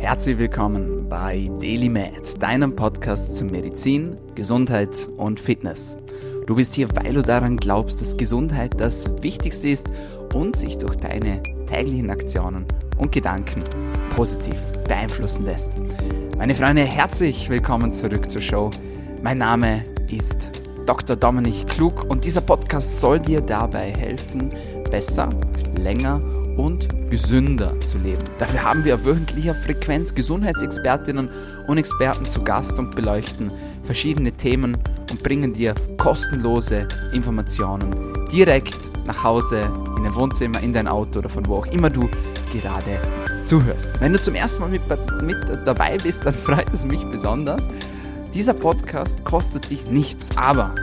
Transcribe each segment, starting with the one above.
Herzlich willkommen bei DailyMed, deinem Podcast zu Medizin, Gesundheit und Fitness. Du bist hier, weil du daran glaubst, dass Gesundheit das Wichtigste ist und sich durch deine täglichen Aktionen und Gedanken positiv beeinflussen lässt. Meine Freunde, herzlich willkommen zurück zur Show. Mein Name ist Dr. Dominik Klug und dieser Podcast soll dir dabei helfen, besser, länger und gesünder zu leben. Dafür haben wir auf wöchentlicher Frequenz Gesundheitsexpertinnen und Experten zu Gast und beleuchten verschiedene Themen und bringen dir kostenlose Informationen direkt nach Hause, in dein Wohnzimmer, in dein Auto oder von wo auch immer du gerade zuhörst. Wenn du zum ersten Mal mit, mit dabei bist, dann freut es mich besonders. Dieser Podcast kostet dich nichts, aber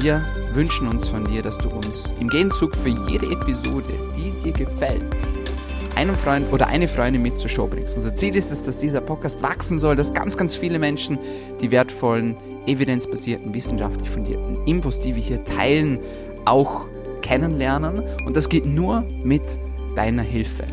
wir wünschen uns von dir, dass du uns im Gegenzug für jede Episode, die dir gefällt, einen Freund oder eine Freundin mit zur Show bringst. Unser Ziel ist es, dass dieser Podcast wachsen soll, dass ganz, ganz viele Menschen die wertvollen, evidenzbasierten, wissenschaftlich fundierten Infos, die wir hier teilen, auch kennenlernen. Und das geht nur mit deiner Hilfe.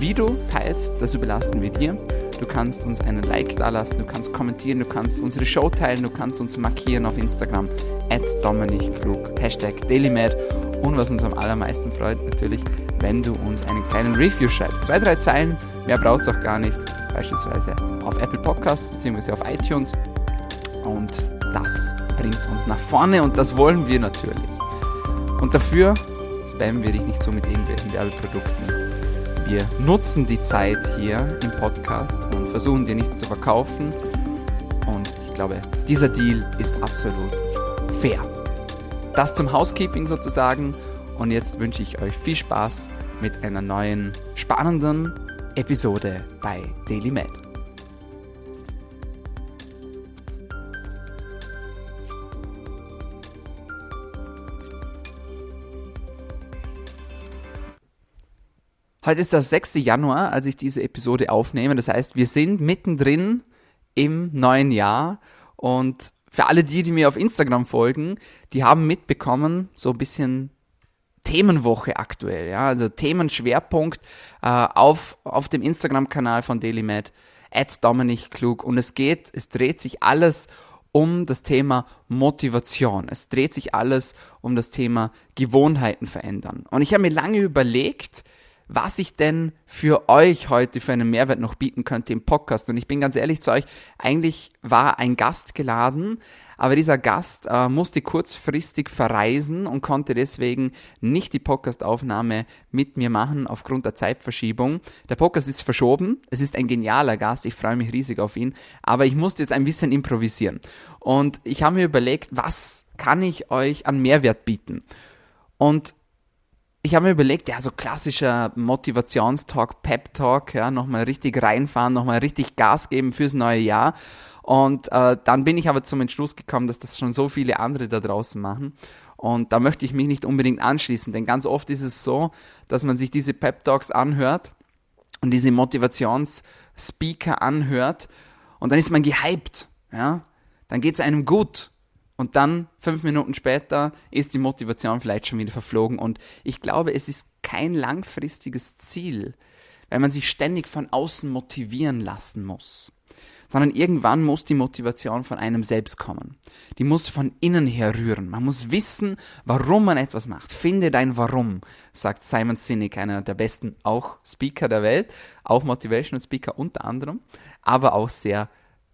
Wie du teilst, das überlassen wir dir. Du kannst uns einen Like dalassen, du kannst kommentieren, du kannst unsere Show teilen, du kannst uns markieren auf Instagram, at Dominik Klug, Hashtag DailyMed und was uns am allermeisten freut, natürlich, wenn du uns einen kleinen Review schreibst. Zwei, drei Zeilen, mehr braucht es auch gar nicht, beispielsweise auf Apple Podcasts bzw. auf iTunes und das bringt uns nach vorne und das wollen wir natürlich. Und dafür spammen wir dich nicht so mit irgendwelchen Werbeprodukten wir nutzen die Zeit hier im Podcast und versuchen dir nichts zu verkaufen. Und ich glaube, dieser Deal ist absolut fair. Das zum Housekeeping sozusagen. Und jetzt wünsche ich euch viel Spaß mit einer neuen spannenden Episode bei Daily Med. Heute ist der 6. Januar, als ich diese Episode aufnehme. Das heißt, wir sind mittendrin im neuen Jahr und für alle die, die mir auf Instagram folgen, die haben mitbekommen, so ein bisschen Themenwoche aktuell, ja, also Themenschwerpunkt äh, auf, auf dem Instagram-Kanal von DailyMed, at Dominik Klug. Und es geht, es dreht sich alles um das Thema Motivation. Es dreht sich alles um das Thema Gewohnheiten verändern. Und ich habe mir lange überlegt, was ich denn für euch heute für einen Mehrwert noch bieten könnte im Podcast. Und ich bin ganz ehrlich zu euch, eigentlich war ein Gast geladen, aber dieser Gast äh, musste kurzfristig verreisen und konnte deswegen nicht die Podcastaufnahme mit mir machen aufgrund der Zeitverschiebung. Der Podcast ist verschoben. Es ist ein genialer Gast. Ich freue mich riesig auf ihn. Aber ich musste jetzt ein bisschen improvisieren. Und ich habe mir überlegt, was kann ich euch an Mehrwert bieten? Und ich habe mir überlegt, ja, so klassischer Motivationstalk, Pep-Talk, ja, nochmal richtig reinfahren, nochmal richtig Gas geben fürs neue Jahr. Und äh, dann bin ich aber zum Entschluss gekommen, dass das schon so viele andere da draußen machen. Und da möchte ich mich nicht unbedingt anschließen, denn ganz oft ist es so, dass man sich diese Pep-Talks anhört und diese Motivationsspeaker anhört und dann ist man gehypt, ja. Dann geht es einem gut und dann, fünf Minuten später, ist die Motivation vielleicht schon wieder verflogen. Und ich glaube, es ist kein langfristiges Ziel, weil man sich ständig von außen motivieren lassen muss. Sondern irgendwann muss die Motivation von einem selbst kommen. Die muss von innen her rühren. Man muss wissen, warum man etwas macht. Finde dein Warum, sagt Simon Sinek, einer der besten auch Speaker der Welt, auch Motivational Speaker unter anderem, aber auch sehr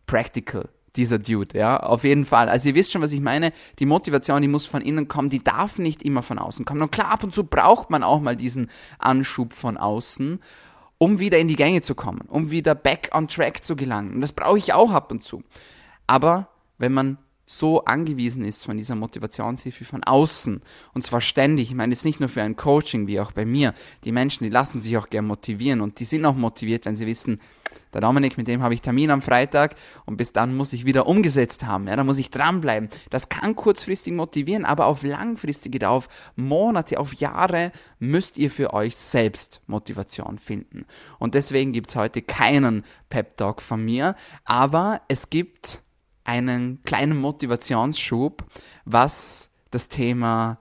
practical dieser Dude, ja, auf jeden Fall. Also ihr wisst schon, was ich meine. Die Motivation, die muss von innen kommen, die darf nicht immer von außen kommen. Und klar, ab und zu braucht man auch mal diesen Anschub von außen, um wieder in die Gänge zu kommen, um wieder back on track zu gelangen. Und das brauche ich auch ab und zu. Aber wenn man so angewiesen ist von dieser Motivationshilfe von außen. Und zwar ständig. Ich meine, ist nicht nur für ein Coaching, wie auch bei mir. Die Menschen, die lassen sich auch gern motivieren und die sind auch motiviert, wenn sie wissen, der Dominik, mit dem habe ich Termin am Freitag und bis dann muss ich wieder umgesetzt haben. Ja, da muss ich dranbleiben. Das kann kurzfristig motivieren, aber auf langfristige, auf Monate, auf Jahre müsst ihr für euch selbst Motivation finden. Und deswegen gibt es heute keinen Pep Talk von mir, aber es gibt einen kleinen Motivationsschub, was das Thema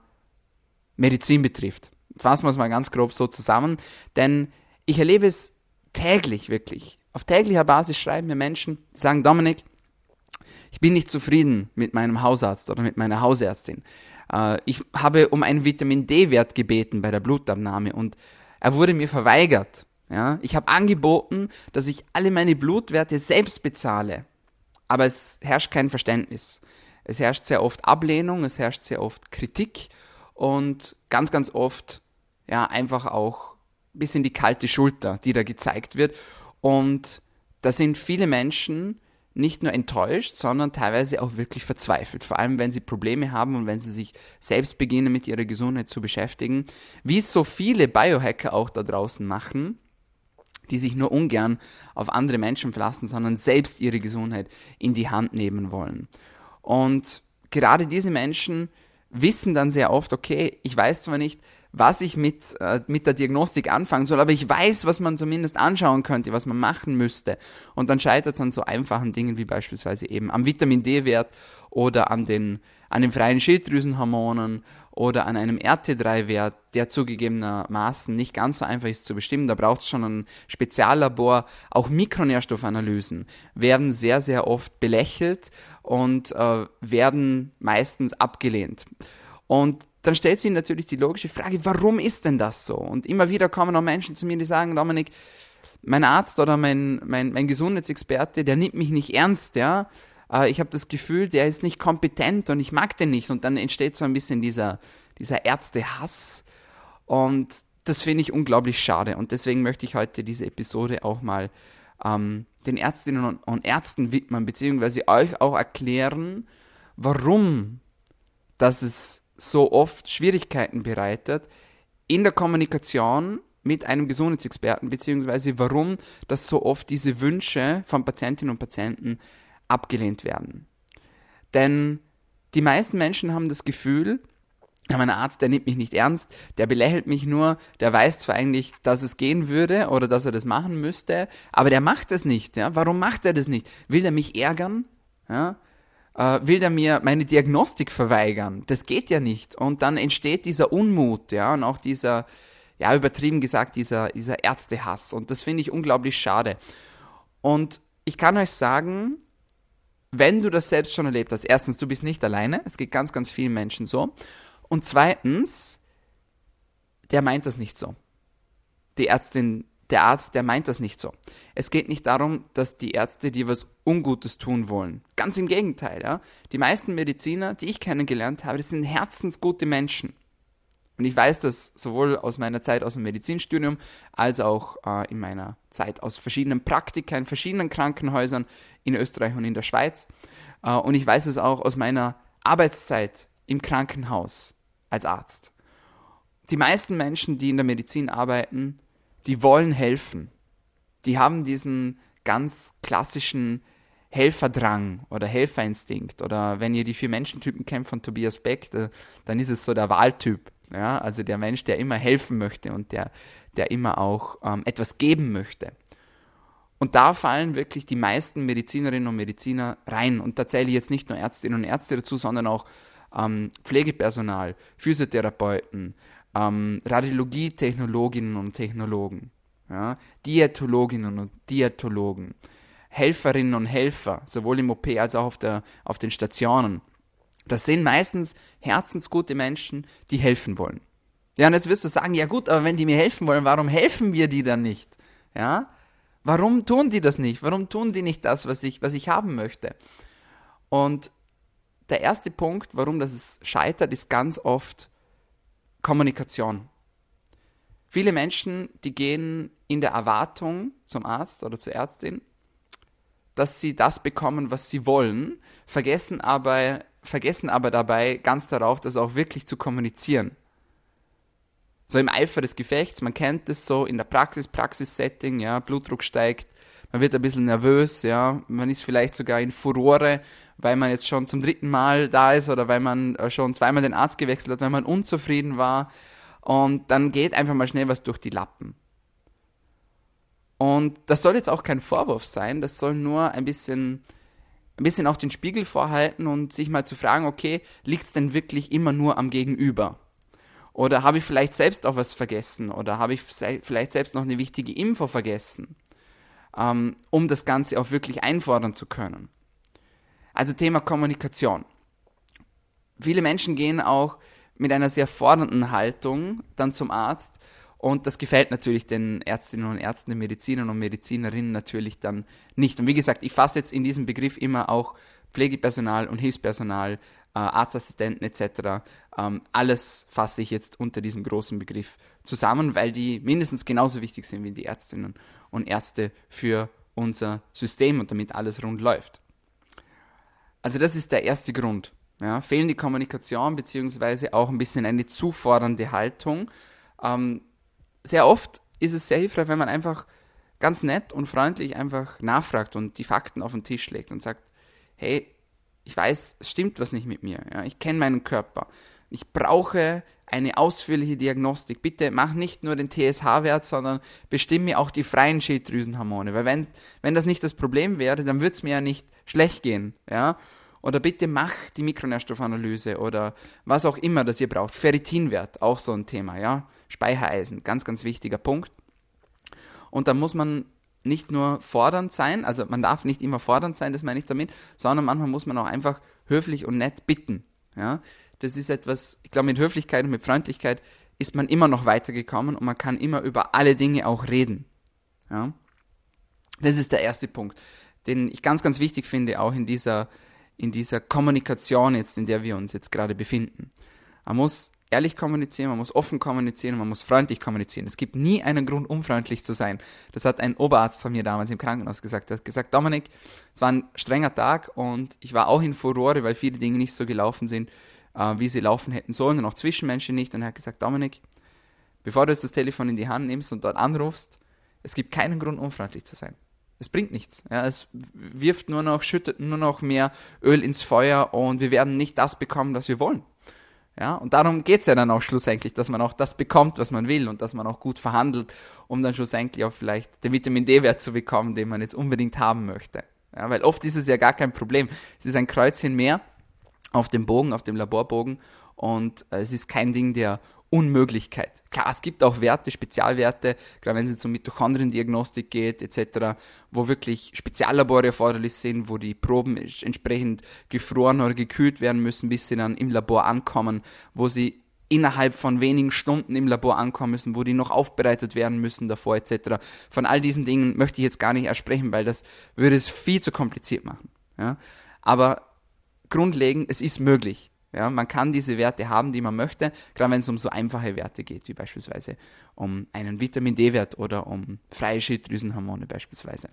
Medizin betrifft. Fassen wir es mal ganz grob so zusammen, denn ich erlebe es täglich wirklich, Auf täglicher Basis schreiben mir Menschen, die sagen, Dominik, ich bin nicht zufrieden mit meinem Hausarzt oder mit meiner Hausärztin. Äh, ich habe um einen Vitamin D-Wert gebeten bei der Blutabnahme und er wurde mir verweigert. Ja, ich habe angeboten, dass ich alle meine Blutwerte selbst bezahle, aber es herrscht kein Verständnis. Es herrscht sehr oft Ablehnung, es herrscht sehr oft Kritik und ganz, ganz oft ja einfach auch ein bisschen die kalte Schulter, die da gezeigt wird. Und da sind viele Menschen nicht nur enttäuscht, sondern teilweise auch wirklich verzweifelt. Vor allem, wenn sie Probleme haben und wenn sie sich selbst beginnen, mit ihrer Gesundheit zu beschäftigen. Wie es so viele Biohacker auch da draußen machen, die sich nur ungern auf andere Menschen verlassen, sondern selbst ihre Gesundheit in die Hand nehmen wollen. Und gerade diese Menschen wissen dann sehr oft, okay, ich weiß zwar nicht, was ich mit, äh, mit der Diagnostik anfangen soll, aber ich weiß, was man zumindest anschauen könnte, was man machen müsste. Und dann scheitert es an so einfachen Dingen wie beispielsweise eben am Vitamin D-Wert oder an den, an den freien Schilddrüsenhormonen oder an einem RT3-Wert, der zugegebenermaßen nicht ganz so einfach ist zu bestimmen. Da braucht es schon ein Speziallabor. Auch Mikronährstoffanalysen werden sehr, sehr oft belächelt und äh, werden meistens abgelehnt. Und dann stellt sich natürlich die logische Frage, warum ist denn das so? Und immer wieder kommen auch Menschen zu mir, die sagen, Dominik, mein Arzt oder mein, mein, mein Gesundheitsexperte, der nimmt mich nicht ernst, ja. Äh, ich habe das Gefühl, der ist nicht kompetent und ich mag den nicht. Und dann entsteht so ein bisschen dieser, dieser Ärztehass. Und das finde ich unglaublich schade. Und deswegen möchte ich heute diese Episode auch mal ähm, den Ärztinnen und, Ärzten widmen, beziehungsweise euch auch erklären, warum dass es so oft Schwierigkeiten bereitet in der Kommunikation mit einem Gesundheitsexperten, beziehungsweise warum dass so oft diese Wünsche von Patientinnen und Patienten abgelehnt werden. Denn die meisten Menschen haben das Gefühl, mein Arzt, der nimmt mich nicht ernst, der belächelt mich nur, der weiß zwar eigentlich, dass es gehen würde oder dass er das machen müsste, aber der macht es nicht. Ja? Warum macht er das nicht? Will er mich ärgern? Ja? Äh, will der mir meine Diagnostik verweigern. Das geht ja nicht. Und dann entsteht dieser Unmut, ja, und auch dieser, ja, übertrieben gesagt, dieser, dieser Ärztehass. Und das finde ich unglaublich schade. Und ich kann euch sagen, wenn du das selbst schon erlebt hast, erstens, du bist nicht alleine, es geht ganz, ganz vielen Menschen so. Und zweitens, der meint das nicht so. Die Ärztin der Arzt, der meint das nicht so. Es geht nicht darum, dass die Ärzte dir was Ungutes tun wollen. Ganz im Gegenteil, ja. Die meisten Mediziner, die ich kennengelernt habe, das sind herzensgute Menschen. Und ich weiß das sowohl aus meiner Zeit aus dem Medizinstudium als auch äh, in meiner Zeit aus verschiedenen Praktika in verschiedenen Krankenhäusern in Österreich und in der Schweiz. Äh, und ich weiß es auch aus meiner Arbeitszeit im Krankenhaus als Arzt. Die meisten Menschen, die in der Medizin arbeiten, die wollen helfen. Die haben diesen ganz klassischen Helferdrang oder Helferinstinkt. Oder wenn ihr die vier Menschentypen kennt von Tobias Beck, da, dann ist es so der Wahltyp. Ja? Also der Mensch, der immer helfen möchte und der, der immer auch ähm, etwas geben möchte. Und da fallen wirklich die meisten Medizinerinnen und Mediziner rein. Und da zähle ich jetzt nicht nur Ärztinnen und Ärzte dazu, sondern auch ähm, Pflegepersonal, Physiotherapeuten, ähm, Radiologietechnologinnen und Technologen, ja, Diätologinnen und Diätologen, Helferinnen und Helfer, sowohl im OP als auch auf, der, auf den Stationen. Das sind meistens herzensgute Menschen, die helfen wollen. Ja, und jetzt wirst du sagen, ja gut, aber wenn die mir helfen wollen, warum helfen wir die dann nicht? Ja? Warum tun die das nicht? Warum tun die nicht das, was ich, was ich haben möchte? Und der erste Punkt, warum das scheitert, ist ganz oft Kommunikation. Viele Menschen, die gehen in der Erwartung zum Arzt oder zur Ärztin, dass sie das bekommen, was sie wollen, vergessen aber, vergessen aber dabei ganz darauf, das auch wirklich zu kommunizieren. So im Eifer des Gefechts, man kennt es so in der Praxis, Praxissetting, ja, Blutdruck steigt, man wird ein bisschen nervös, ja, man ist vielleicht sogar in Furore, weil man jetzt schon zum dritten Mal da ist oder weil man äh, schon zweimal den Arzt gewechselt hat, weil man unzufrieden war und dann geht einfach mal schnell was durch die Lappen. Und das soll jetzt auch kein Vorwurf sein, das soll nur ein bisschen, ein bisschen auch den Spiegel vorhalten und sich mal zu fragen, okay, liegt es denn wirklich immer nur am Gegenüber? Oder habe ich vielleicht selbst auch was vergessen? Oder habe ich vielleicht selbst noch eine wichtige Info vergessen? ähm, um das Ganze auch wirklich einfordern zu können. Also Thema Kommunikation. Viele Menschen gehen auch mit einer sehr fordernden Haltung dann zum Arzt und das gefällt natürlich den Ärztinnen und Ärzten, den Medizinern und Medizinerinnen natürlich dann nicht. Und wie gesagt, ich fasse jetzt in diesem Begriff immer auch Pflegepersonal und Hilfspersonal, äh, Arztassistenten etc. Ähm, alles fasse ich jetzt unter diesem großen Begriff zusammen, weil die mindestens genauso wichtig sind wie die Ärztinnen und Ärzte für unser System und damit alles rund läuft. Also das ist der erste Grund. Ja, fehlende Kommunikation beziehungsweise auch ein bisschen eine zufordernde Haltung. Ähm, sehr oft ist es sehr hilfreich, wenn man einfach ganz nett und freundlich einfach nachfragt und die Fakten auf den Tisch legt und sagt, hey, ich weiß, es stimmt was nicht mit mir. Ja, ich kenne meinen Körper. Ich brauche eine ausführliche Diagnostik. Bitte mach nicht nur den TSH-Wert, sondern bestimme auch die freien Schilddrüsenhormone. Weil wenn, wenn das nicht das Problem wäre, dann würde es mir ja nicht schlecht gehen. Ja? Oder bitte mach die Mikronährstoffanalyse oder was auch immer, das ihr braucht. Ferritinwert, auch so ein Thema, ja. Speichereisen, ganz, ganz wichtiger Punkt. Und da muss man nicht nur fordernd sein, also man darf nicht immer fordernd sein, das meine ich damit, sondern manchmal muss man auch einfach höflich und nett bitten. Ja? Das ist etwas, ich glaube, mit Höflichkeit und mit Freundlichkeit ist man immer noch weitergekommen und man kann immer über alle Dinge auch reden. Ja? Das ist der erste Punkt, den ich ganz, ganz wichtig finde, auch in dieser, in dieser Kommunikation jetzt, in der wir uns jetzt gerade befinden. Man muss ehrlich kommunizieren, man muss offen kommunizieren, man muss freundlich kommunizieren. Es gibt nie einen Grund, unfreundlich zu sein. Das hat ein Oberarzt von mir damals im Krankenhaus gesagt. Er hat gesagt, Dominik, es war ein strenger Tag und ich war auch in Furore, weil viele Dinge nicht so gelaufen sind, äh, wie sie laufen hätten sollen und auch Zwischenmenschen nicht. Und er hat gesagt, Dominik, bevor du jetzt das Telefon in die Hand nimmst und dort anrufst, es gibt keinen Grund, unfreundlich zu sein. Es bringt nichts. Ja, es wirft nur noch, schüttet nur noch mehr Öl ins Feuer und wir werden nicht das bekommen, was wir wollen. Ja, und darum geht es ja dann auch schlussendlich, dass man auch das bekommt, was man will und dass man auch gut verhandelt, um dann schlussendlich auch vielleicht den Vitamin D-Wert zu bekommen, den man jetzt unbedingt haben möchte. Ja, weil oft ist es ja gar kein Problem. Es ist ein Kreuzchen mehr auf dem Bogen, auf dem Laborbogen und äh, es ist kein Ding der Unmöglichkeit. Klar, es gibt auch Werte, Spezialwerte, gerade wenn es jetzt um Mitochondriendiagnostik geht, etc., wo wirklich Speziallabore erforderlich sind, wo die Proben entsprechend gefroren oder gekühlt werden müssen, bis sie dann im Labor ankommen, wo sie innerhalb von wenigen Stunden im Labor ankommen müssen, wo die noch aufbereitet werden müssen davor, etc. Von all diesen Dingen möchte ich jetzt gar nicht ersprechen, weil das würde es viel zu kompliziert machen. Ja? Aber grundlegend, es ist möglich. Ja, man kann diese Werte haben, die man möchte, gerade wenn es um so einfache Werte geht, wie beispielsweise um einen Vitamin D-Wert oder um freie Schilddrüsenhormone beispielsweise.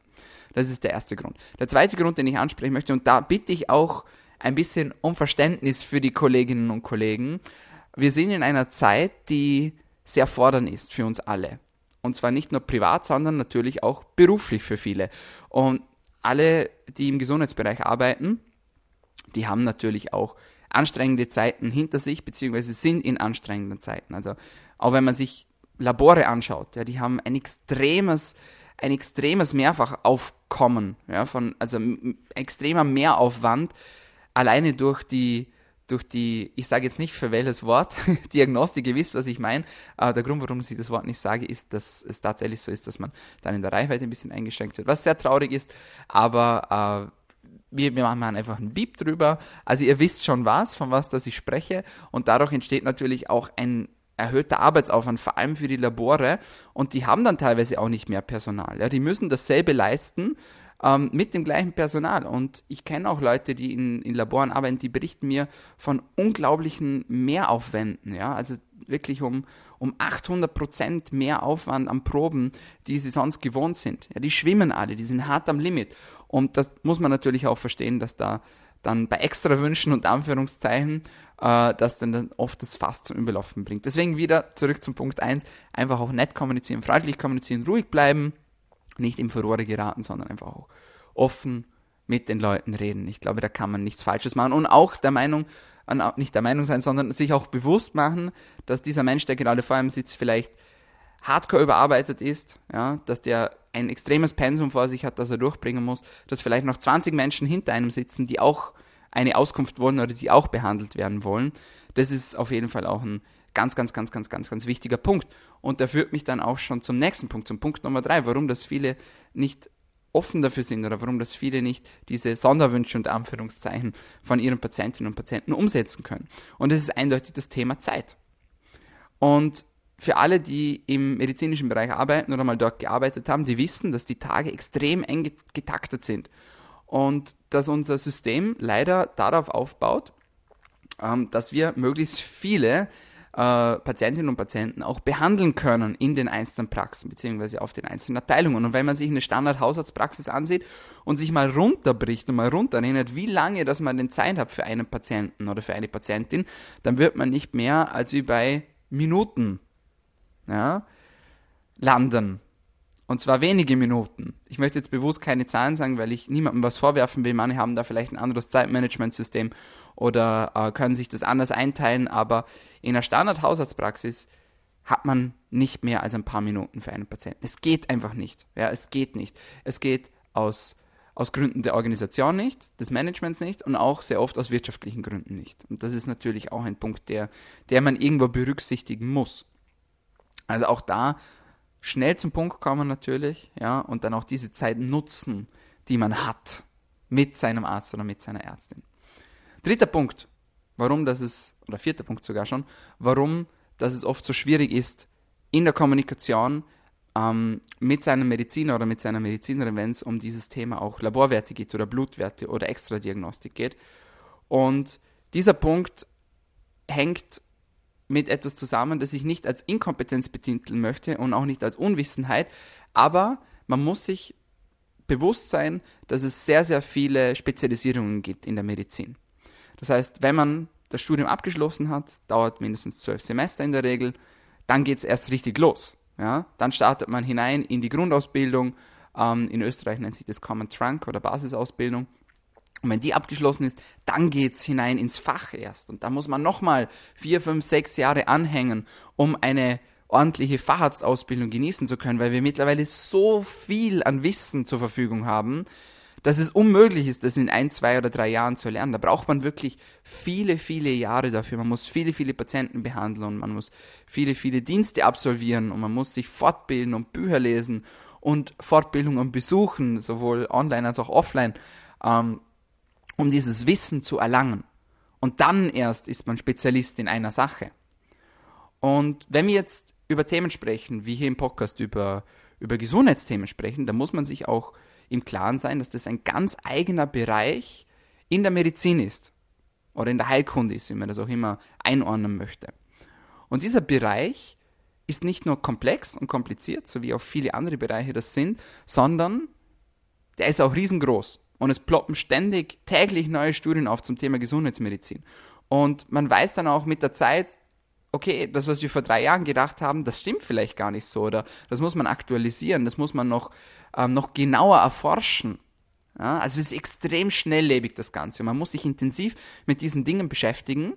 Das ist der erste Grund. Der zweite Grund, den ich ansprechen möchte, und da bitte ich auch ein bisschen um Verständnis für die Kolleginnen und Kollegen. Wir sind in einer Zeit, die sehr fordernd ist für uns alle. Und zwar nicht nur privat, sondern natürlich auch beruflich für viele. Und alle, die im Gesundheitsbereich arbeiten, die haben natürlich auch anstrengende Zeiten hinter sich, beziehungsweise sind in anstrengenden Zeiten. Also auch wenn man sich Labore anschaut, ja, die haben ein extremes, ein extremes Mehrfachaufkommen, ja, von, also extremer Mehraufwand, alleine durch die, durch die, ich sage jetzt nicht für welches Wort, Diagnostik, ihr wisst, was ich meine. Äh, der Grund, warum ich das Wort nicht sage, ist, dass es tatsächlich so ist, dass man dann in der Reichweite ein bisschen eingeschränkt wird, was sehr traurig ist, aber äh, wir, wir machen einfach einen Beep drüber. Also ihr wisst schon was, von was dass ich spreche. Und dadurch entsteht natürlich auch ein erhöhter Arbeitsaufwand, vor allem für die Labore. Und die haben dann teilweise auch nicht mehr Personal. Ja, die müssen dasselbe leisten ähm, mit dem gleichen Personal. Und ich kenne auch Leute, die in, in Laboren arbeiten, die berichten mir von unglaublichen Mehraufwänden. Ja, also wirklich um, um 800 Prozent mehr Aufwand an Proben, die sie sonst gewohnt sind. Ja, die schwimmen alle, die sind hart am Limit. Und das muss man natürlich auch verstehen, dass da dann bei extra Wünschen und Anführungszeichen, äh, das dann, dann oft das Fass zum Überlaufen bringt. Deswegen wieder zurück zum Punkt 1, einfach auch nett kommunizieren, freundlich kommunizieren, ruhig bleiben, nicht im Furore geraten, sondern einfach auch offen mit den Leuten reden. Ich glaube, da kann man nichts Falsches machen. Und auch der Meinung, nicht der Meinung sein, sondern sich auch bewusst machen, dass dieser Mensch, der gerade vor einem sitzt, vielleicht hardcore überarbeitet ist, ja, dass der ein extremes Pensum vor sich hat, das er durchbringen muss, dass vielleicht noch 20 Menschen hinter einem sitzen, die auch eine Auskunft wollen oder die auch behandelt werden wollen. Das ist auf jeden Fall auch ein ganz, ganz, ganz, ganz, ganz, ganz wichtiger Punkt. Und der führt mich dann auch schon zum nächsten Punkt, zum Punkt Nummer drei, warum das viele nicht offen dafür sind oder warum das viele nicht diese Sonderwünsche und Anführungszeichen von ihren Patientinnen und Patienten umsetzen können. Und es ist eindeutig das Thema Zeit. Und für alle, die im medizinischen Bereich arbeiten oder mal dort gearbeitet haben, die wissen, dass die Tage extrem eng getaktet sind. Und dass unser System leider darauf aufbaut, ähm, dass wir möglichst viele äh, Patientinnen und Patienten auch behandeln können in den einzelnen Praxen beziehungsweise auf den einzelnen Abteilungen. Und wenn man sich eine Standard-Hausarztpraxis ansieht und sich mal runterbricht und mal runterrechnet, wie lange dass man denn Zeit hat für einen Patienten oder für eine Patientin, dann wird man nicht mehr als wie bei Minuten ja, landen. Und zwar wenige Minuten. Ich möchte jetzt bewusst keine Zahlen sagen, weil ich niemandem was vorwerfen will. Manche haben da vielleicht ein anderes Zeitmanagementsystem oder äh, können sich das anders einteilen, aber in einer Standard-Hausarztpraxis hat man nicht mehr als ein paar Minuten für einen Patienten. Es geht einfach nicht. Ja, es geht nicht. Es geht aus, aus Gründen der Organisation nicht, des Managements nicht und auch sehr oft aus wirtschaftlichen Gründen nicht. Und das ist natürlich auch ein Punkt, der, der man irgendwo berücksichtigen muss. Also auch da schnell zum Punkt kommen natürlich, ja, und dann auch diese Zeit nutzen, die man hat mit seinem Arzt oder mit seiner Ärztin. Dritter Punkt, warum das ist, oder vierter Punkt sogar schon, warum das es oft so schwierig ist in der Kommunikation ähm, mit seinem Mediziner oder mit seiner Medizinerin, wenn es um dieses Thema auch Laborwerte geht oder Blutwerte oder Extradiagnostik geht. Und dieser Punkt hängt mit etwas zusammen, das ich nicht als Inkompetenz betiteln möchte und auch nicht als Unwissenheit, aber man muss sich bewusst sein, dass es sehr, sehr viele Spezialisierungen gibt in der Medizin. Das heißt, wenn man das Studium abgeschlossen hat, dauert mindestens zwölf Semester in der Regel, dann geht es erst richtig los. Ja? Dann startet man hinein in die Grundausbildung. Ähm, in Österreich nennt sich das Common Trunk oder Basisausbildung. Und wenn die abgeschlossen ist, dann geht es hinein ins Fach erst. Und da muss man nochmal vier, fünf, sechs Jahre anhängen, um eine ordentliche Facharztausbildung genießen zu können, weil wir mittlerweile so viel an Wissen zur Verfügung haben, dass es unmöglich ist, das in ein, zwei oder drei Jahren zu lernen. Da braucht man wirklich viele, viele Jahre dafür. Man muss viele, viele Patienten behandeln und man muss viele, viele Dienste absolvieren und man muss sich fortbilden und Bücher lesen und Fortbildungen besuchen, sowohl online als auch offline, ähm, um dieses Wissen zu erlangen. Und dann erst ist man Spezialist in einer Sache. Und wenn wir jetzt über Themen sprechen, wie hier im Podcast über, über Gesundheitsthemen sprechen, dann muss man sich auch im Klaren sein, dass das ein ganz eigener Bereich in der Medizin ist oder in der Heilkunde ist, wie man das auch immer einordnen möchte. Und dieser Bereich ist nicht nur komplex und kompliziert, so wie auch viele andere Bereiche das sind, sondern der ist auch riesengroß. Und es ploppen ständig, täglich neue Studien auf zum Thema Gesundheitsmedizin. Und man weiß dann auch mit der Zeit, okay, das, was wir vor drei Jahren gedacht haben, das stimmt vielleicht gar nicht so oder das muss man aktualisieren, das muss man noch, ähm, noch genauer erforschen. Ja, also es ist extrem schnelllebig, das Ganze. Man muss sich intensiv mit diesen Dingen beschäftigen,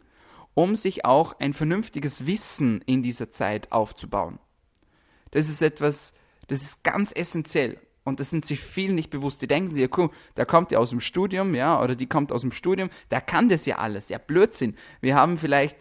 um sich auch ein vernünftiges Wissen in dieser Zeit aufzubauen. Das ist etwas, das ist ganz essentiell. Und das sind sich vielen nicht bewusst. Die denken sich, ja, cool, der kommt ja aus dem Studium, ja, oder die kommt aus dem Studium, der kann das ja alles. Ja, Blödsinn. Wir haben vielleicht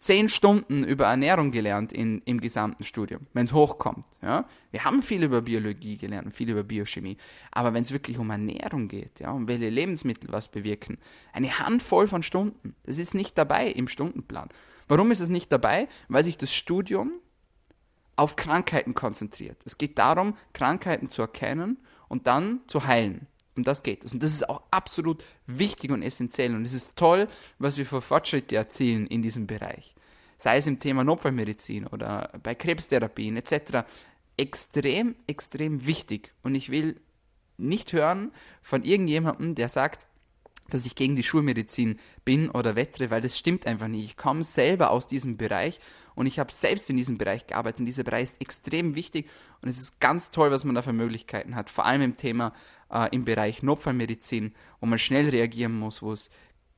zehn Stunden über Ernährung gelernt in, im gesamten Studium, wenn es hochkommt. Ja? Wir haben viel über Biologie gelernt, viel über Biochemie, aber wenn es wirklich um Ernährung geht, ja, um welche Lebensmittel was bewirken, eine Handvoll von Stunden, das ist nicht dabei im Stundenplan. Warum ist es nicht dabei? Weil sich das Studium auf Krankheiten konzentriert. Es geht darum, Krankheiten zu erkennen und dann zu heilen. Um das geht es. Und das ist auch absolut wichtig und essentiell. Und es ist toll, was wir für Fortschritte erzielen in diesem Bereich. Sei es im Thema Notfallmedizin oder bei Krebstherapien etc. Extrem, extrem wichtig. Und ich will nicht hören von irgendjemandem, der sagt, dass ich gegen die Schulmedizin bin oder wettere, weil das stimmt einfach nicht. Ich komme selber aus diesem Bereich und ich habe selbst in diesem Bereich gearbeitet und dieser Bereich ist extrem wichtig und es ist ganz toll, was man da für Möglichkeiten hat, vor allem im Thema äh, im Bereich Notfallmedizin, wo man schnell reagieren muss, wo es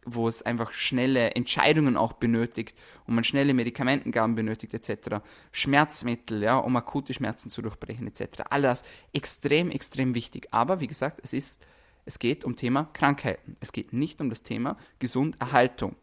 wo es einfach schnelle Entscheidungen auch benötigt wo man schnelle Medikamentengaben benötigt etc. Schmerzmittel, ja, um akute Schmerzen zu durchbrechen etc. All das extrem, extrem wichtig. Aber wie gesagt, es ist es geht um Thema Krankheiten. Es geht nicht um das Thema Gesunderhaltung.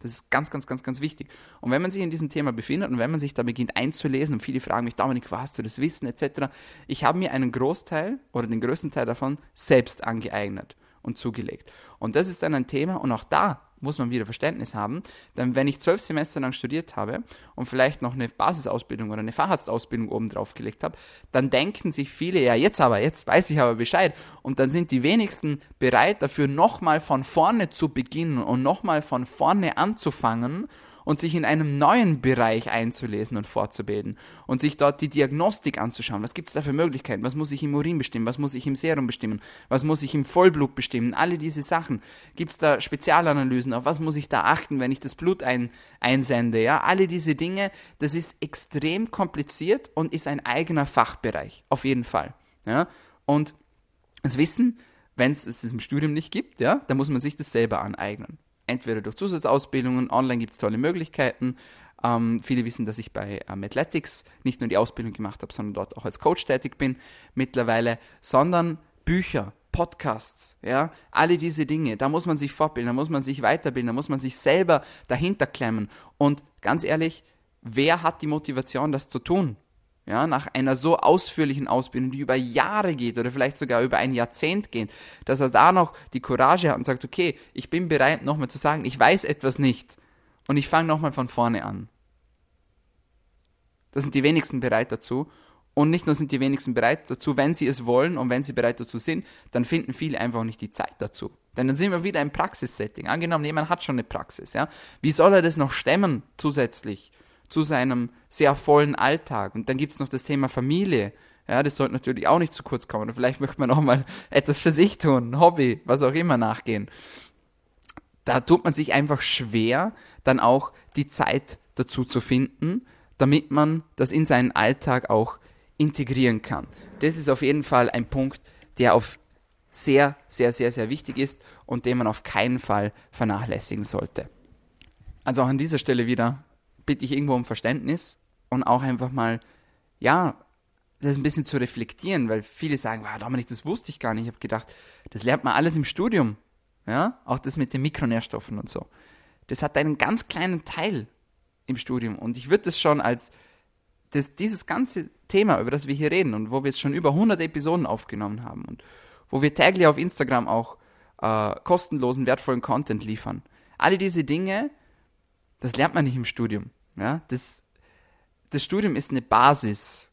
Das ist ganz, ganz, ganz, ganz wichtig. Und wenn man sich in diesem Thema befindet und wenn man sich da beginnt einzulesen und viele fragen mich, Dominik, wo hast du das Wissen etc., ich habe mir einen Großteil oder den größten Teil davon selbst angeeignet und zugelegt. Und das ist dann ein Thema und auch da muss man wieder Verständnis haben. Denn wenn ich zwölf Semester lang studiert habe und vielleicht noch eine Basisausbildung oder eine Facharztausbildung oben drauf gelegt habe, dann denken sich viele, ja jetzt aber, jetzt weiß ich aber Bescheid. Und dann sind die wenigsten bereit dafür, nochmal von vorne zu beginnen und nochmal von vorne anzufangen und sich in einem neuen Bereich einzulesen und fortzubilden und sich dort die Diagnostik anzuschauen. Was gibt es da für Möglichkeiten? Was muss ich im Urin bestimmen? Was muss ich im Serum bestimmen? Was muss ich im Vollblut bestimmen? Alle diese Sachen. Gibt es da Spezialanalysen? Auf was muss ich da achten, wenn ich das Blut ein, einsende? Ja, alle diese Dinge, das ist extrem kompliziert und ist ein eigener Fachbereich. Auf jeden Fall. Ja, und das Wissen, wenn es es im Studium nicht gibt, ja, dann muss man sich das selber aneignen entweder durch Zusatzausbildungen, online gibt es tolle Möglichkeiten. Ähm, viele wissen, dass ich bei ähm, Athletics nicht nur die Ausbildung gemacht habe, sondern dort auch als Coach tätig bin mittlerweile, sondern Bücher, Podcasts, ja, alle diese Dinge, da muss man sich fortbilden, da muss man sich weiterbilden, da muss man sich selber dahinter klemmen. Und ganz ehrlich, wer hat die Motivation, das zu tun? Ja, nach einer so ausführlichen Ausbildung, die über Jahre geht oder vielleicht sogar über ein Jahrzehnt geht, dass er da noch die Courage hat und sagt, okay, ich bin bereit, nochmal zu sagen, ich weiß etwas nicht und ich fange nochmal von vorne an. Da sind die wenigsten bereit dazu. Und nicht nur sind die wenigsten bereit dazu, wenn sie es wollen und wenn sie bereit dazu sind, dann finden viele einfach nicht die Zeit dazu. Denn dann sind wir wieder im Praxissetting. Angenommen, jemand hat schon eine Praxis, ja. Wie soll er das noch stemmen zusätzlich? Zu seinem sehr vollen Alltag. Und dann gibt es noch das Thema Familie. Ja, das sollte natürlich auch nicht zu kurz kommen. Oder vielleicht möchte man auch mal etwas für sich tun, Hobby, was auch immer nachgehen. Da tut man sich einfach schwer, dann auch die Zeit dazu zu finden, damit man das in seinen Alltag auch integrieren kann. Das ist auf jeden Fall ein Punkt, der auf sehr, sehr, sehr, sehr wichtig ist und den man auf keinen Fall vernachlässigen sollte. Also auch an dieser Stelle wieder bitte ich irgendwo um Verständnis und auch einfach mal, ja, das ein bisschen zu reflektieren, weil viele sagen, wow, Dominik, das wusste ich gar nicht. Ich habe gedacht, das lernt man alles im Studium. Ja, auch das mit den Mikronährstoffen und so. Das hat einen ganz kleinen Teil im Studium. Und ich würde das schon als das, dieses ganze Thema, über das wir hier reden und wo wir jetzt schon über 100 Episoden aufgenommen haben und wo wir täglich auf Instagram auch äh, kostenlosen, wertvollen Content liefern. Alle diese Dinge das lernt man nicht im Studium. Ja? Das, das Studium ist eine Basis,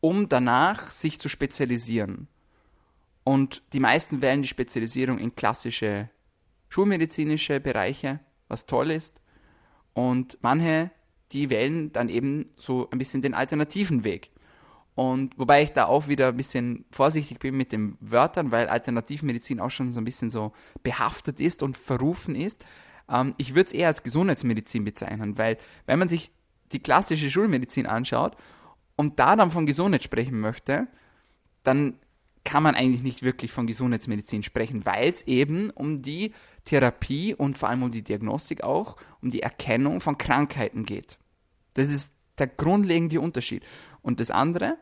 um danach sich zu spezialisieren. Und die meisten wählen die Spezialisierung in klassische schulmedizinische Bereiche, was toll ist. Und manche, die wählen dann eben so ein bisschen den alternativen Weg. Und wobei ich da auch wieder ein bisschen vorsichtig bin mit den Wörtern, weil Alternativmedizin auch schon so ein bisschen so behaftet ist und verrufen ist. Ähm, ich würde es eher als Gesundheitsmedizin bezeichnen, weil wenn man sich die klassische Schulmedizin anschaut und da dann von Gesundheit sprechen möchte, dann kann man eigentlich nicht wirklich von Gesundheitsmedizin sprechen, weil es eben um die Therapie und vor allem um die Diagnostik auch, um die Erkennung von Krankheiten geht. Das ist der grundlegende Unterschied. Und das andere,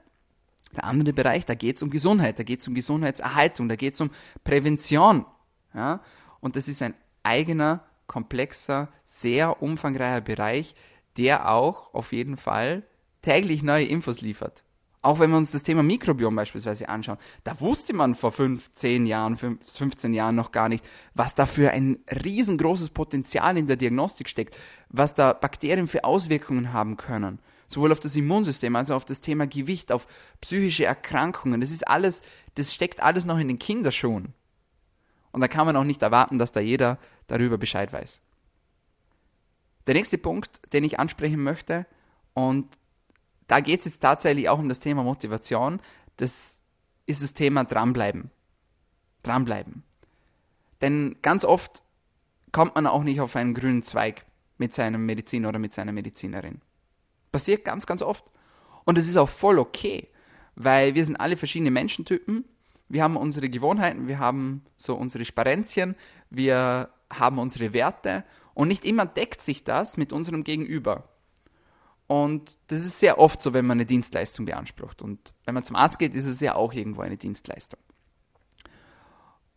der andere Bereich, da geht es um Gesundheit, da geht es um Gesundheitserhaltung, da geht es um Prävention. Ja? Und das ist ein eigener komplexer, sehr umfangreicher Bereich, der auch auf jeden Fall täglich neue Infos liefert. Auch wenn wir uns das Thema Mikrobiom beispielsweise anschauen, da wusste man vor 15 Jahren, 15 Jahren noch gar nicht, was da für ein riesengroßes Potenzial in der Diagnostik steckt, was da Bakterien für Auswirkungen haben können. Sowohl auf das Immunsystem als auch auf das Thema Gewicht, auf psychische Erkrankungen. Das ist alles, das steckt alles noch in den Kinderschuhen. Und da kann man auch nicht erwarten, dass da jeder darüber Bescheid weiß. Der nächste Punkt, den ich ansprechen möchte, und da geht es jetzt tatsächlich auch um das Thema Motivation, das ist das Thema dranbleiben. Dranbleiben. Denn ganz oft kommt man auch nicht auf einen grünen Zweig mit seinem Mediziner oder mit seiner Medizinerin. Passiert ganz, ganz oft. Und es ist auch voll okay, weil wir sind alle verschiedene Menschentypen wir haben unsere Gewohnheiten, wir haben so unsere Sparenzien, wir haben unsere Werte und nicht immer deckt sich das mit unserem Gegenüber. Und das ist sehr oft so, wenn man eine Dienstleistung beansprucht. Und wenn man zum Arzt geht, ist es ja auch irgendwo eine Dienstleistung.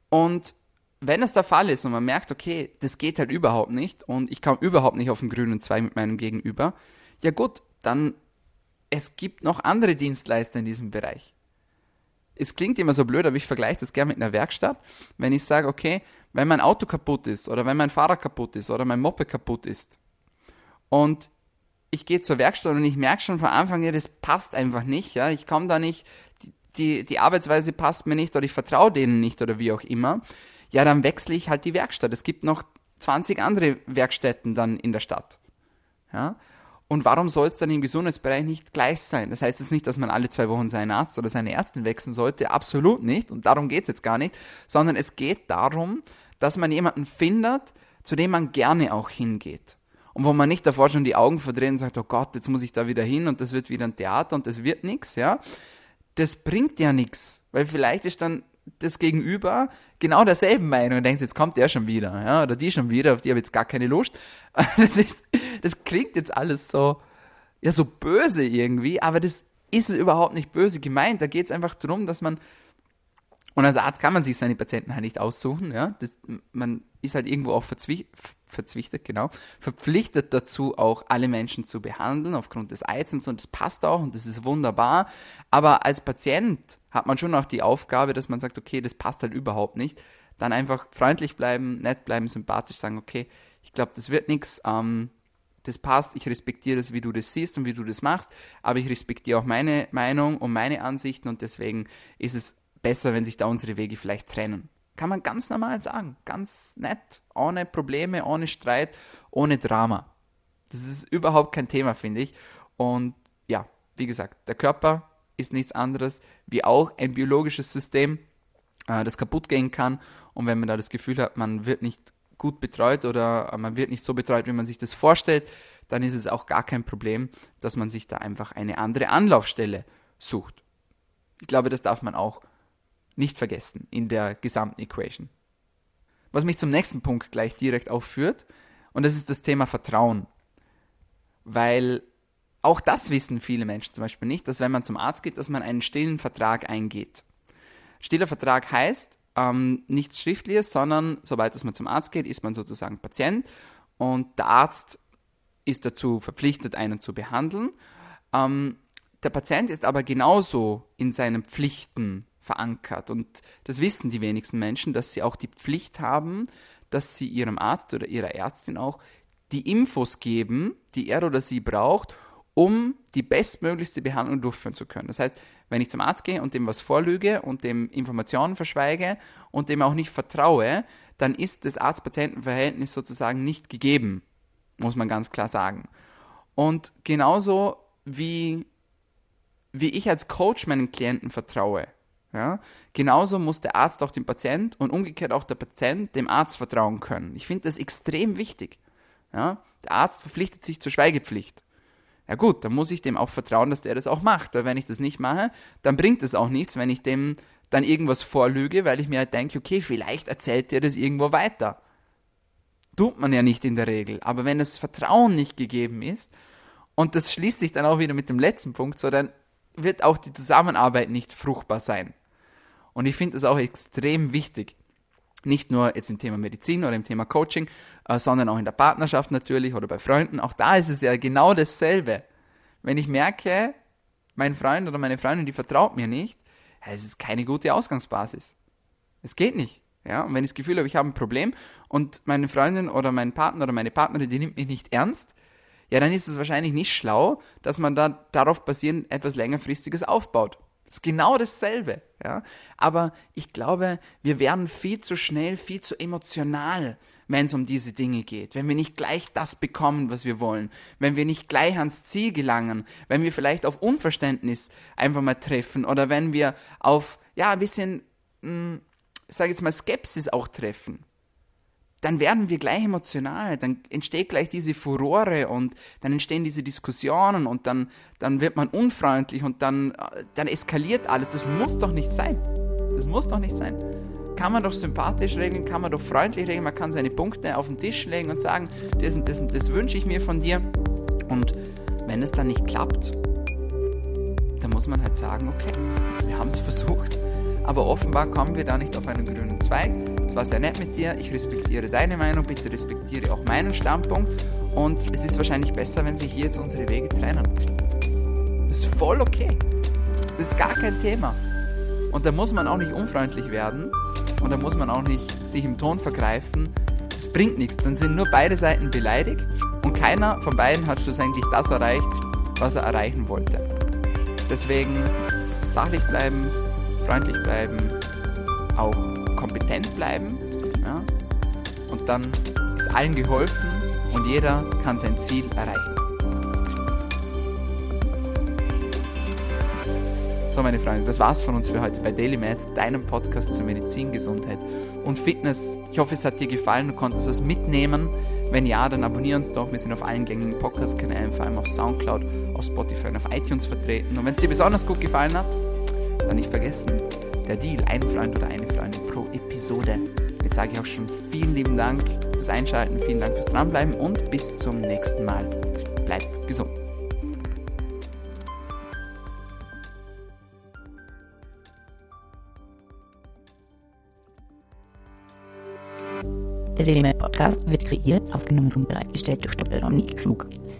Und wenn es der Fall ist und man merkt, okay, das geht halt überhaupt nicht und ich komme überhaupt nicht auf den grünen Zweig mit meinem Gegenüber, ja gut, dann es gibt noch andere Dienstleister in diesem Bereich. Es klingt immer so blöd, aber ich vergleiche das gerne mit einer Werkstatt. Wenn ich sage, okay, wenn mein Auto kaputt ist oder wenn mein Fahrrad kaputt ist oder mein Moppe kaputt ist und ich gehe zur Werkstatt und ich merke schon von Anfang an, das passt einfach nicht, ja, ich komme da nicht, die, die, die Arbeitsweise passt mir nicht oder ich vertraue denen nicht oder wie auch immer, ja, dann wechsle ich halt die Werkstatt. Es gibt noch 20 andere Werkstätten dann in der Stadt. Ja? Und warum soll es dann im Gesundheitsbereich nicht gleich sein? Das heißt jetzt nicht, dass man alle zwei Wochen seinen Arzt oder seine Ärztin wechseln sollte. Absolut nicht. Und darum geht es jetzt gar nicht. Sondern es geht darum, dass man jemanden findet, zu dem man gerne auch hingeht. Und wo man nicht davor schon die Augen verdreht und sagt, oh Gott, jetzt muss ich da wieder hin und das wird wieder ein Theater und das wird nichts, ja. Das bringt ja nichts. Weil vielleicht ist dann das Gegenüber genau derselben Meinung und denkst, jetzt kommt der schon wieder, ja, oder die schon wieder, auf die habe ich jetzt gar keine Lust. Das ist, das klingt jetzt alles so, ja, so böse irgendwie, aber das ist es überhaupt nicht böse gemeint. Da geht es einfach darum, dass man, und als Arzt kann man sich seine Patienten halt nicht aussuchen, ja, das, man ist halt irgendwo auch verzwichtet, genau, verpflichtet dazu, auch alle Menschen zu behandeln aufgrund des Eizens und das passt auch und das ist wunderbar. Aber als Patient hat man schon auch die Aufgabe, dass man sagt, okay, das passt halt überhaupt nicht. Dann einfach freundlich bleiben, nett bleiben, sympathisch sagen, okay, ich glaube, das wird nichts, ähm, das passt, ich respektiere das, wie du das siehst und wie du das machst, aber ich respektiere auch meine Meinung und meine Ansichten und deswegen ist es besser, wenn sich da unsere Wege vielleicht trennen. Kann man ganz normal sagen, ganz nett, ohne Probleme, ohne Streit, ohne Drama. Das ist überhaupt kein Thema, finde ich. Und ja, wie gesagt, der Körper ist nichts anderes wie auch ein biologisches System, äh, das kaputt gehen kann. Und wenn man da das Gefühl hat, man wird nicht gut betreut oder man wird nicht so betreut, wie man sich das vorstellt, dann ist es auch gar kein Problem, dass man sich da einfach eine andere Anlaufstelle sucht. Ich glaube, das darf man auch nicht vergessen in der gesamten Equation. Was mich zum nächsten Punkt gleich direkt aufführt, und das ist das Thema Vertrauen. Weil auch das wissen viele Menschen zum Beispiel nicht, dass wenn man zum Arzt geht, dass man einen stillen Vertrag eingeht. Stiller Vertrag heißt, ähm, nichts Schriftliches, sondern sobald man zum Arzt geht, ist man sozusagen Patient und der Arzt ist dazu verpflichtet, einen zu behandeln. Ähm, der Patient ist aber genauso in seinen Pflichten verankert und das wissen die wenigsten Menschen, dass sie auch die Pflicht haben, dass sie ihrem Arzt oder ihrer Ärztin auch die Infos geben, die er oder sie braucht, um die bestmöglichste Behandlung durchführen zu können. Das heißt, wenn ich zum Arzt gehe und dem was vorlüge und dem Informationen verschweige und dem auch nicht vertraue, dann ist das Arzt-Patienten-Verhältnis sozusagen nicht gegeben, muss man ganz klar sagen. Und genauso wie, wie ich als Coach meinen Klienten vertraue, ja, genauso muss der Arzt auch dem Patient und umgekehrt auch der Patient dem Arzt vertrauen können. Ich finde das extrem wichtig. Ja, der Arzt verpflichtet sich zur Schweigepflicht. Ja gut, dann muss ich dem auch vertrauen, dass der das auch macht. Weil wenn ich das nicht mache, dann bringt es auch nichts, wenn ich dem dann irgendwas vorlüge, weil ich mir halt denke, okay, vielleicht erzählt der das irgendwo weiter. Tut man ja nicht in der Regel. Aber wenn das Vertrauen nicht gegeben ist, und das schließt sich dann auch wieder mit dem letzten Punkt, so dann wird auch die Zusammenarbeit nicht fruchtbar sein. Und ich finde es auch extrem wichtig, nicht nur jetzt im Thema Medizin oder im Thema Coaching, äh, sondern auch in der Partnerschaft natürlich oder bei Freunden. Auch da ist es ja genau dasselbe. Wenn ich merke, mein Freund oder meine Freundin, die vertraut mir nicht, es ist keine gute Ausgangsbasis. Es geht nicht. Ja, und wenn ich das Gefühl habe, ich habe ein Problem und meine Freundin oder mein Partner oder meine Partnerin, die nimmt mich nicht ernst, ja, dann ist es wahrscheinlich nicht schlau, dass man da darauf basierend etwas längerfristiges aufbaut. Ist genau dasselbe, ja. Aber ich glaube, wir werden viel zu schnell, viel zu emotional, wenn es um diese Dinge geht. Wenn wir nicht gleich das bekommen, was wir wollen. Wenn wir nicht gleich ans Ziel gelangen. Wenn wir vielleicht auf Unverständnis einfach mal treffen. Oder wenn wir auf, ja, ein bisschen, mh, hm, sag jetzt mal, Skepsis auch treffen dann werden wir gleich emotional, dann entsteht gleich diese Furore und dann entstehen diese Diskussionen und dann, dann wird man unfreundlich und dann, dann eskaliert alles. Das muss doch nicht sein. Das muss doch nicht sein. Kann man doch sympathisch regeln, kann man doch freundlich regeln, man kann seine Punkte auf den Tisch legen und sagen, das und das und das wünsche ich mir von dir. Und wenn es dann nicht klappt, dann muss man halt sagen, okay, wir haben es versucht, aber offenbar kommen wir da nicht auf einen grünen Zweig. Es war sehr nett mit dir, ich respektiere deine Meinung, bitte respektiere auch meinen Standpunkt und es ist wahrscheinlich besser, wenn sich hier jetzt unsere Wege trennen. Das ist voll okay. Das ist gar kein Thema. Und da muss man auch nicht unfreundlich werden und da muss man auch nicht sich im Ton vergreifen. Das bringt nichts. Dann sind nur beide Seiten beleidigt und keiner von beiden hat schlussendlich das erreicht, was er erreichen wollte. Deswegen sachlich bleiben, freundlich bleiben, auch kompetent bleiben. Ja? Und dann ist allen geholfen und jeder kann sein Ziel erreichen. So, meine Freunde, das war's von uns für heute bei DailyMed, deinem Podcast zur Medizin, Gesundheit und Fitness. Ich hoffe, es hat dir gefallen, du konntest was mitnehmen. Wenn ja, dann abonniere uns doch. Wir sind auf allen gängigen Podcast-Kanälen, vor allem auf Soundcloud, auf Spotify und auf iTunes vertreten. Und wenn es dir besonders gut gefallen hat, dann nicht vergessen, der Deal, ein Freund oder eine Freundin pro Episode. Jetzt sage ich auch schon vielen lieben Dank fürs Einschalten, vielen Dank fürs Dranbleiben und bis zum nächsten Mal. Bleib gesund. Der DDML Podcast wird kreiert, aufgenommen und bereitgestellt durch Dr. Dominik Klug.